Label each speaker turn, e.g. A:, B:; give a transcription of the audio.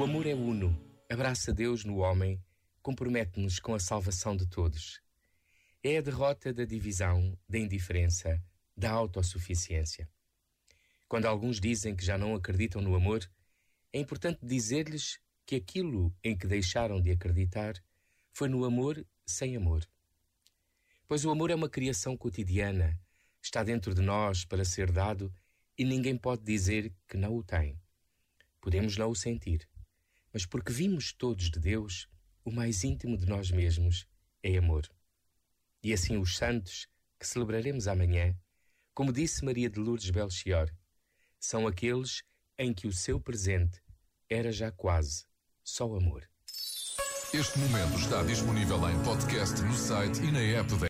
A: O amor é uno, abraça Deus no homem, compromete-nos com a salvação de todos. É a derrota da divisão, da indiferença, da autossuficiência. Quando alguns dizem que já não acreditam no amor, é importante dizer-lhes que aquilo em que deixaram de acreditar foi no amor sem amor. Pois o amor é uma criação cotidiana, está dentro de nós para ser dado e ninguém pode dizer que não o tem. Podemos não o sentir, mas porque vimos todos de Deus, o mais íntimo de nós mesmos é amor. E assim os santos, que celebraremos amanhã, como disse Maria de Lourdes Belchior, são aqueles em que o seu presente era já quase só amor.
B: Este momento está disponível em podcast no site e na app da